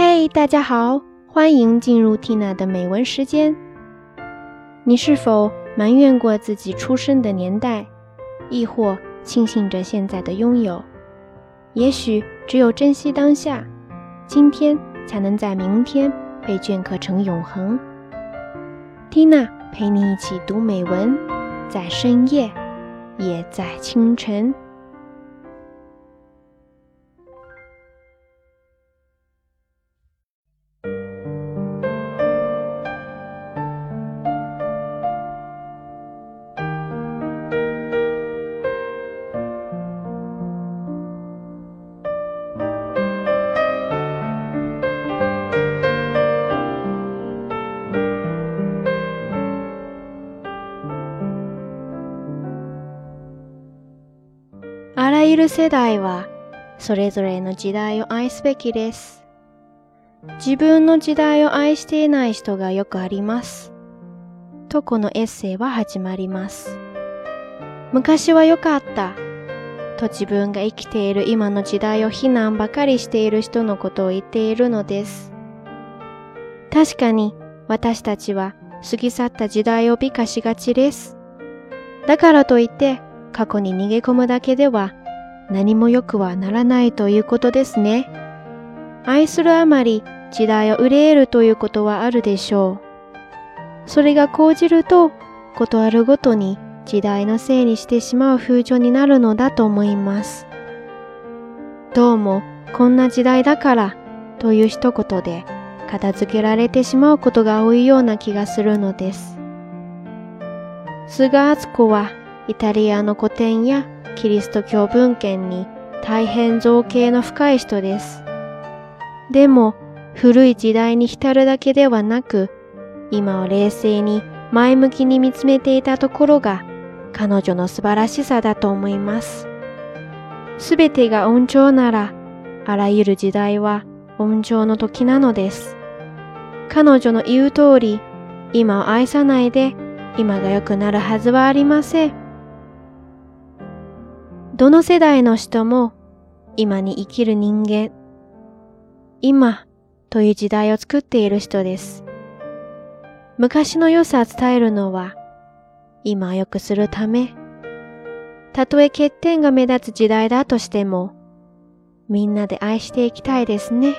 嘿，大家好，欢迎进入 Tina 的美文时间。你是否埋怨过自己出生的年代，亦或庆幸着现在的拥有？也许只有珍惜当下，今天才能在明天被镌刻成永恒。Tina 陪你一起读美文，在深夜，也在清晨。らゆる世代はそれぞれの時代を愛すべきです。自分の時代を愛していない人がよくあります。とこのエッセイは始まります。昔は良かった。と自分が生きている今の時代を非難ばかりしている人のことを言っているのです。確かに私たちは過ぎ去った時代を美化しがちです。だからといって過去に逃げ込むだけでは何も良くはならないということですね。愛するあまり時代を憂えるということはあるでしょう。それが講じると、ことあるごとに時代のせいにしてしまう風潮になるのだと思います。どうも、こんな時代だからという一言で片付けられてしまうことが多いような気がするのです。菅敦子はイタリアの古典やキリスト教文献に大変造形の深い人です。でも、古い時代に浸るだけではなく、今を冷静に前向きに見つめていたところが彼女の素晴らしさだと思います。すべてが恩寵なら、あらゆる時代は恩寵の時なのです。彼女の言う通り、今を愛さないで今が良くなるはずはありません。どの世代の人も今に生きる人間、今という時代を作っている人です。昔の良さを伝えるのは今を良くするため、たとえ欠点が目立つ時代だとしても、みんなで愛していきたいですね。